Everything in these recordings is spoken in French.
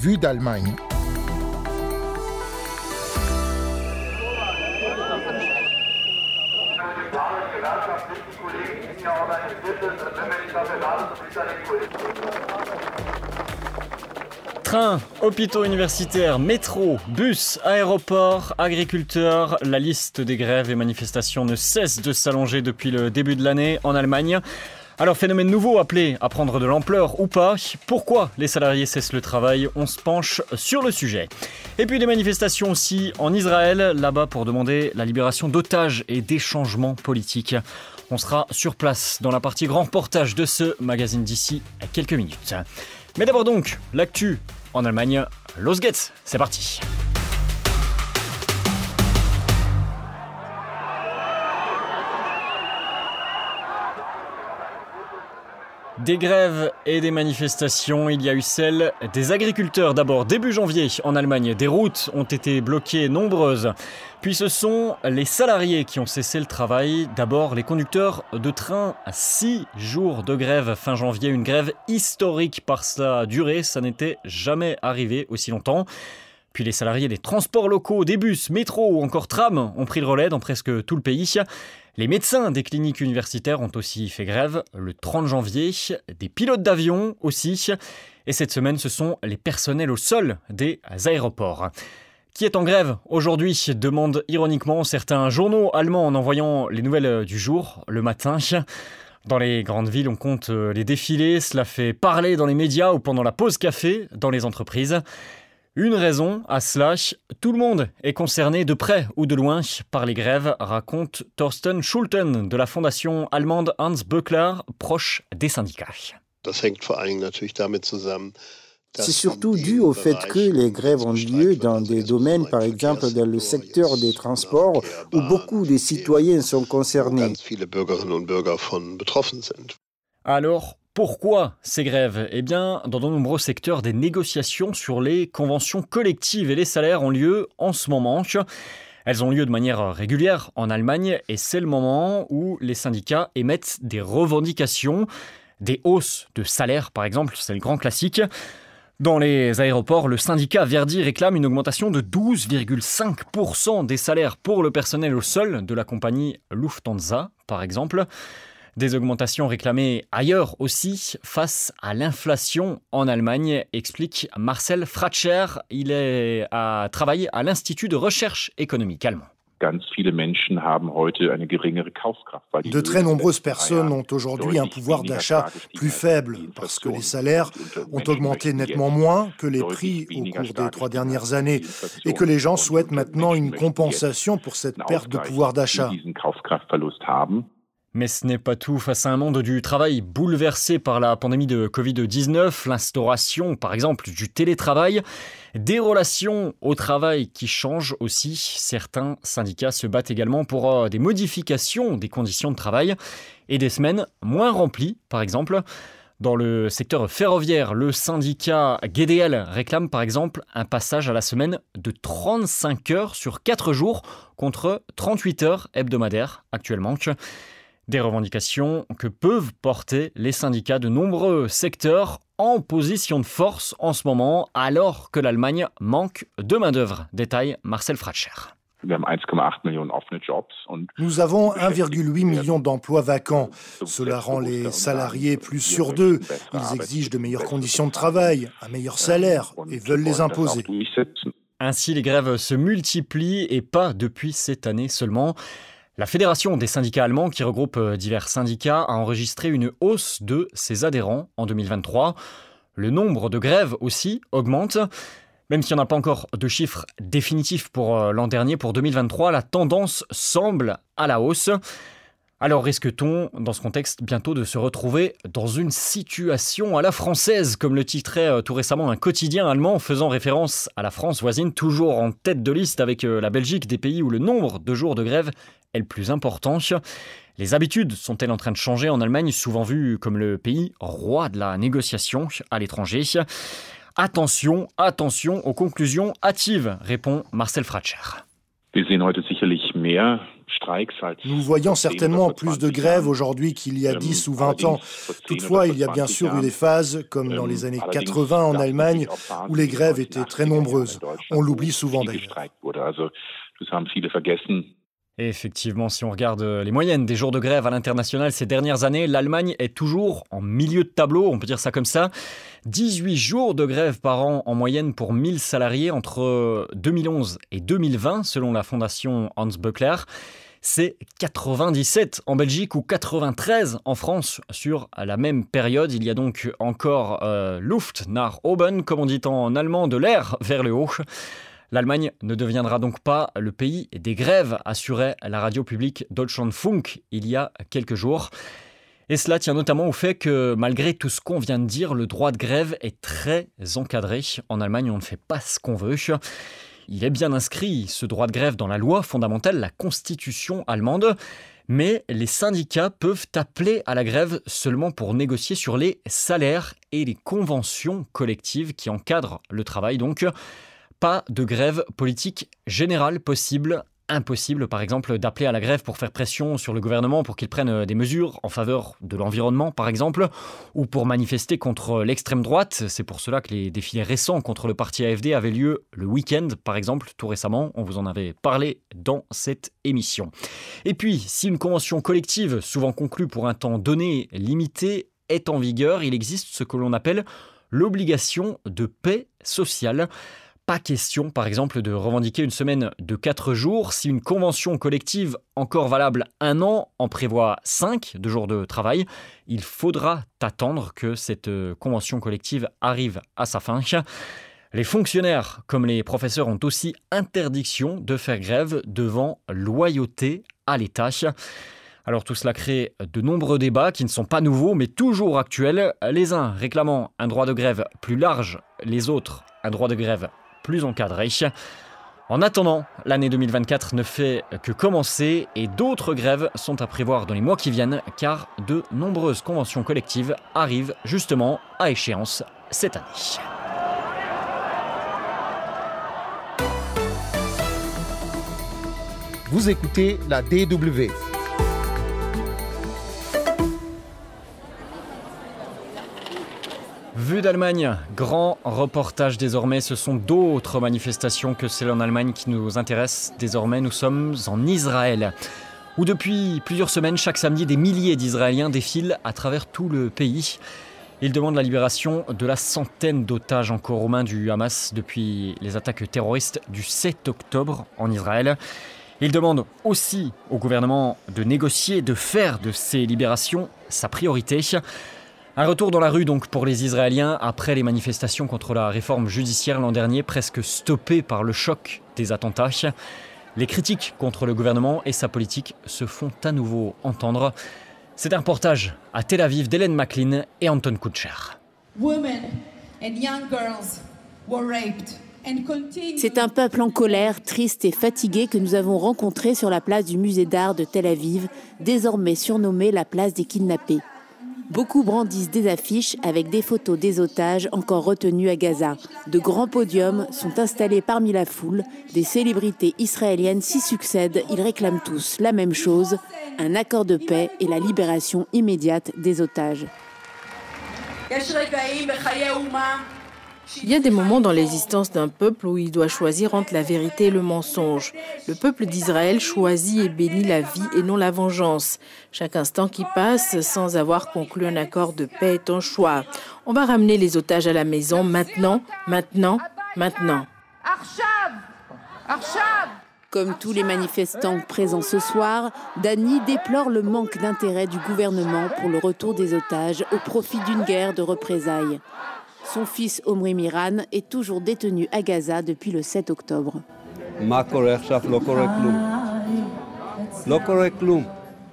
Vue d'Allemagne. Trains, hôpitaux universitaires, métro, bus, aéroports, agriculteurs, la liste des grèves et manifestations ne cesse de s'allonger depuis le début de l'année en Allemagne. Alors phénomène nouveau appelé à prendre de l'ampleur ou pas, pourquoi les salariés cessent le travail On se penche sur le sujet. Et puis des manifestations aussi en Israël, là-bas pour demander la libération d'otages et des changements politiques. On sera sur place dans la partie grand reportage de ce magazine d'ici à quelques minutes. Mais d'abord donc, l'actu en Allemagne, Los Geht's, c'est parti. Des grèves et des manifestations, il y a eu celle des agriculteurs d'abord début janvier en Allemagne. Des routes ont été bloquées nombreuses. Puis ce sont les salariés qui ont cessé le travail. D'abord les conducteurs de train à 6 jours de grève fin janvier. Une grève historique par sa durée. Ça n'était jamais arrivé aussi longtemps. Puis les salariés des transports locaux, des bus, métro ou encore tram ont pris le relais dans presque tout le pays. Les médecins des cliniques universitaires ont aussi fait grève le 30 janvier, des pilotes d'avion aussi, et cette semaine ce sont les personnels au sol des aéroports. Qui est en grève aujourd'hui demandent ironiquement certains journaux allemands en envoyant les nouvelles du jour le matin. Dans les grandes villes, on compte les défilés, cela fait parler dans les médias ou pendant la pause café dans les entreprises. Une raison à cela, tout le monde est concerné de près ou de loin par les grèves, raconte Thorsten Schulten de la fondation allemande Hans Böckler, proche des syndicats. C'est surtout dû au fait que les grèves ont lieu dans des domaines, par exemple dans le secteur des transports, où beaucoup de citoyens sont concernés. Alors, pourquoi ces grèves? Eh bien, dans de nombreux secteurs, des négociations sur les conventions collectives et les salaires ont lieu en ce moment. Elles ont lieu de manière régulière en Allemagne et c'est le moment où les syndicats émettent des revendications, des hausses de salaire par exemple, c'est le grand classique. Dans les aéroports, le syndicat Verdi réclame une augmentation de 12,5% des salaires pour le personnel au sol de la compagnie Lufthansa, par exemple. Des augmentations réclamées ailleurs aussi face à l'inflation en Allemagne, explique Marcel Fratscher. Il est à travailler à l'Institut de recherche économique allemand. De très nombreuses personnes ont aujourd'hui un pouvoir d'achat plus faible parce que les salaires ont augmenté nettement moins que les prix au cours des trois dernières années et que les gens souhaitent maintenant une compensation pour cette perte de pouvoir d'achat. Mais ce n'est pas tout. Face à un monde du travail bouleversé par la pandémie de Covid-19, l'instauration, par exemple, du télétravail, des relations au travail qui changent aussi, certains syndicats se battent également pour euh, des modifications des conditions de travail et des semaines moins remplies, par exemple. Dans le secteur ferroviaire, le syndicat GDL réclame par exemple un passage à la semaine de 35 heures sur 4 jours contre 38 heures hebdomadaires actuellement. Des revendications que peuvent porter les syndicats de nombreux secteurs en position de force en ce moment, alors que l'Allemagne manque de main-d'œuvre. Détaille Marcel Fratscher. Nous avons 1,8 million d'emplois vacants. Cela rend les salariés plus sur d'eux. Ils exigent de meilleures conditions de travail, un meilleur salaire et veulent les imposer. Ainsi, les grèves se multiplient et pas depuis cette année seulement. La Fédération des syndicats allemands, qui regroupe euh, divers syndicats, a enregistré une hausse de ses adhérents en 2023. Le nombre de grèves aussi augmente. Même s'il n'y en a pas encore de chiffres définitifs pour euh, l'an dernier, pour 2023, la tendance semble à la hausse. Alors risque-t-on, dans ce contexte, bientôt de se retrouver dans une situation à la française, comme le titrait euh, tout récemment un quotidien allemand faisant référence à la France voisine, toujours en tête de liste avec la Belgique, des pays où le nombre de jours de grève est le plus important. Les habitudes sont-elles en train de changer en Allemagne, souvent vue comme le pays roi de la négociation à l'étranger? Attention, attention aux conclusions hâtives, répond Marcel Fratscher. Nous voyons certainement plus de grèves aujourd'hui qu'il y a 10 ou 20 ans. Toutefois, il y a bien sûr eu des phases, comme dans les années 80 en Allemagne, où les grèves étaient très nombreuses. On l'oublie souvent d'ailleurs. Et effectivement, si on regarde euh, les moyennes des jours de grève à l'international ces dernières années, l'Allemagne est toujours en milieu de tableau, on peut dire ça comme ça. 18 jours de grève par an en moyenne pour 1000 salariés entre 2011 et 2020, selon la fondation Hans Böckler. C'est 97 en Belgique ou 93 en France sur la même période. Il y a donc encore euh, Luft nach oben, comme on dit en allemand, de l'air vers le haut. L'Allemagne ne deviendra donc pas le pays des grèves, assurait la radio publique Deutschlandfunk il y a quelques jours. Et cela tient notamment au fait que malgré tout ce qu'on vient de dire, le droit de grève est très encadré. En Allemagne, on ne fait pas ce qu'on veut. Il est bien inscrit, ce droit de grève, dans la loi fondamentale, la constitution allemande. Mais les syndicats peuvent appeler à la grève seulement pour négocier sur les salaires et les conventions collectives qui encadrent le travail. Donc, pas de grève politique générale possible. Impossible, par exemple, d'appeler à la grève pour faire pression sur le gouvernement pour qu'il prenne des mesures en faveur de l'environnement, par exemple, ou pour manifester contre l'extrême droite. C'est pour cela que les défilés récents contre le parti AFD avaient lieu le week-end, par exemple, tout récemment. On vous en avait parlé dans cette émission. Et puis, si une convention collective, souvent conclue pour un temps donné, limité, est en vigueur, il existe ce que l'on appelle l'obligation de paix sociale. Pas question, par exemple, de revendiquer une semaine de 4 jours si une convention collective encore valable un an en prévoit 5 de jours de travail. Il faudra attendre que cette euh, convention collective arrive à sa fin. Les fonctionnaires, comme les professeurs, ont aussi interdiction de faire grève devant loyauté à l'État. Alors tout cela crée de nombreux débats qui ne sont pas nouveaux mais toujours actuels, les uns réclamant un droit de grève plus large, les autres un droit de grève plus. En attendant, l'année 2024 ne fait que commencer et d'autres grèves sont à prévoir dans les mois qui viennent car de nombreuses conventions collectives arrivent justement à échéance cette année. Vous écoutez la DW. Vue d'Allemagne, grand reportage désormais. Ce sont d'autres manifestations que celles en Allemagne qui nous intéressent. Désormais, nous sommes en Israël, où depuis plusieurs semaines, chaque samedi, des milliers d'Israéliens défilent à travers tout le pays. Ils demandent la libération de la centaine d'otages encore aux mains du Hamas depuis les attaques terroristes du 7 octobre en Israël. Ils demandent aussi au gouvernement de négocier, de faire de ces libérations sa priorité. Un retour dans la rue donc pour les Israéliens après les manifestations contre la réforme judiciaire l'an dernier, presque stoppées par le choc des attentats. Les critiques contre le gouvernement et sa politique se font à nouveau entendre. C'est un reportage à Tel Aviv d'Hélène McLean et Anton Kutcher. C'est un peuple en colère, triste et fatigué que nous avons rencontré sur la place du musée d'art de Tel Aviv, désormais surnommée la place des kidnappés. Beaucoup brandissent des affiches avec des photos des otages encore retenus à Gaza. De grands podiums sont installés parmi la foule. Des célébrités israéliennes s'y succèdent. Ils réclament tous la même chose, un accord de paix et la libération immédiate des otages. Il y a des moments dans l'existence d'un peuple où il doit choisir entre la vérité et le mensonge. Le peuple d'Israël choisit et bénit la vie et non la vengeance. Chaque instant qui passe sans avoir conclu un accord de paix est un choix. On va ramener les otages à la maison maintenant, maintenant, maintenant. Comme tous les manifestants présents ce soir, Dani déplore le manque d'intérêt du gouvernement pour le retour des otages au profit d'une guerre de représailles. Son fils Omri Miran est toujours détenu à Gaza depuis le 7 octobre.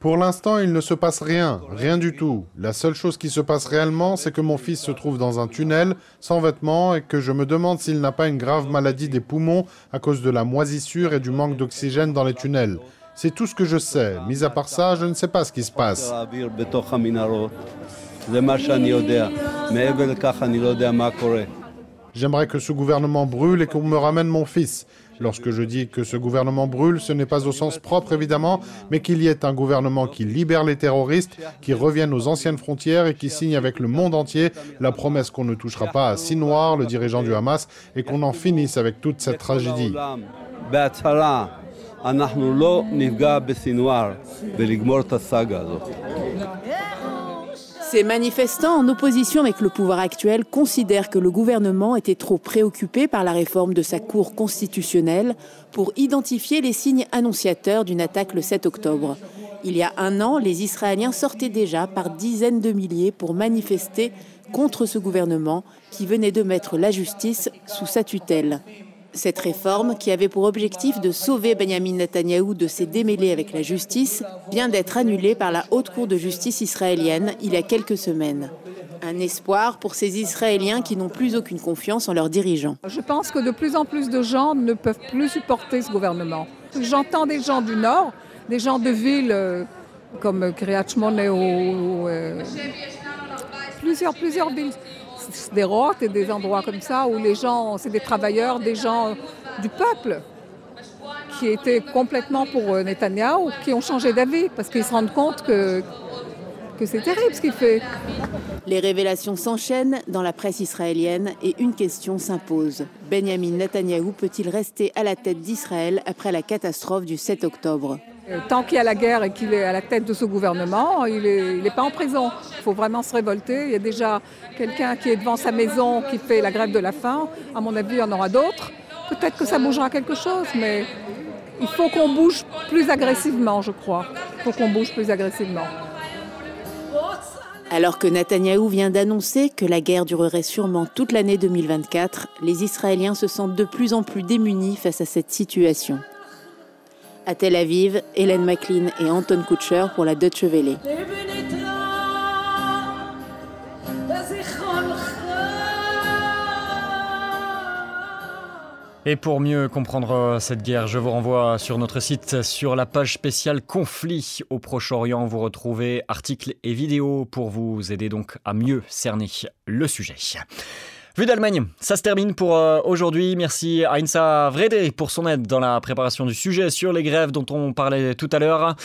Pour l'instant, il ne se passe rien, rien du tout. La seule chose qui se passe réellement, c'est que mon fils se trouve dans un tunnel, sans vêtements, et que je me demande s'il n'a pas une grave maladie des poumons à cause de la moisissure et du manque d'oxygène dans les tunnels. C'est tout ce que je sais. Mis à part ça, je ne sais pas ce qui se passe. J'aimerais que ce gouvernement brûle et qu'on me ramène mon fils. Lorsque je dis que ce gouvernement brûle, ce n'est pas au sens propre évidemment, mais qu'il y ait un gouvernement qui libère les terroristes, qui revienne aux anciennes frontières et qui signe avec le monde entier la promesse qu'on ne touchera pas à Sinwar, le dirigeant du Hamas, et qu'on en finisse avec toute cette tragédie. Ces manifestants en opposition avec le pouvoir actuel considèrent que le gouvernement était trop préoccupé par la réforme de sa Cour constitutionnelle pour identifier les signes annonciateurs d'une attaque le 7 octobre. Il y a un an, les Israéliens sortaient déjà par dizaines de milliers pour manifester contre ce gouvernement qui venait de mettre la justice sous sa tutelle. Cette réforme, qui avait pour objectif de sauver Benjamin Netanyahou de ses démêlés avec la justice, vient d'être annulée par la Haute Cour de justice israélienne il y a quelques semaines. Un espoir pour ces Israéliens qui n'ont plus aucune confiance en leurs dirigeants. Je pense que de plus en plus de gens ne peuvent plus supporter ce gouvernement. J'entends des gens du Nord, des gens de villes euh, comme Kiryat ou euh, plusieurs, plusieurs villes des routes et des endroits comme ça où les gens, c'est des travailleurs, des gens du peuple qui étaient complètement pour euh, Netanyahou, qui ont changé d'avis parce qu'ils se rendent compte que, que c'est terrible ce qu'il fait. Les révélations s'enchaînent dans la presse israélienne et une question s'impose. Benjamin Netanyahou peut-il rester à la tête d'Israël après la catastrophe du 7 octobre? Tant qu'il y a la guerre et qu'il est à la tête de ce gouvernement, il n'est pas en prison. Il faut vraiment se révolter. Il y a déjà quelqu'un qui est devant sa maison qui fait la grève de la faim. À mon avis, il y en aura d'autres. Peut-être que ça bougera quelque chose, mais il faut qu'on bouge plus agressivement, je crois. Il faut qu'on bouge plus agressivement. Alors que Netanyahou vient d'annoncer que la guerre durerait sûrement toute l'année 2024, les Israéliens se sentent de plus en plus démunis face à cette situation. À Tel Aviv, Hélène McLean et Anton Kutcher pour la Deutsche Welle. Et pour mieux comprendre euh, cette guerre, je vous renvoie sur notre site sur la page spéciale conflit au Proche-Orient. Vous retrouvez articles et vidéos pour vous aider donc à mieux cerner le sujet. Vue d'Allemagne, ça se termine pour euh, aujourd'hui. Merci à Insa Vrede pour son aide dans la préparation du sujet sur les grèves dont on parlait tout à l'heure.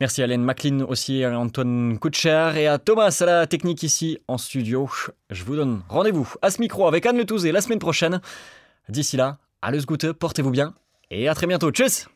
Merci à Hélène McLean aussi, à Antoine Kutcher et à Thomas à la technique ici en studio. Je vous donne rendez-vous à ce micro avec Anne Le Touzé la semaine prochaine. D'ici là, Alles Gute, portez-vous bien et à très bientôt. Tchuss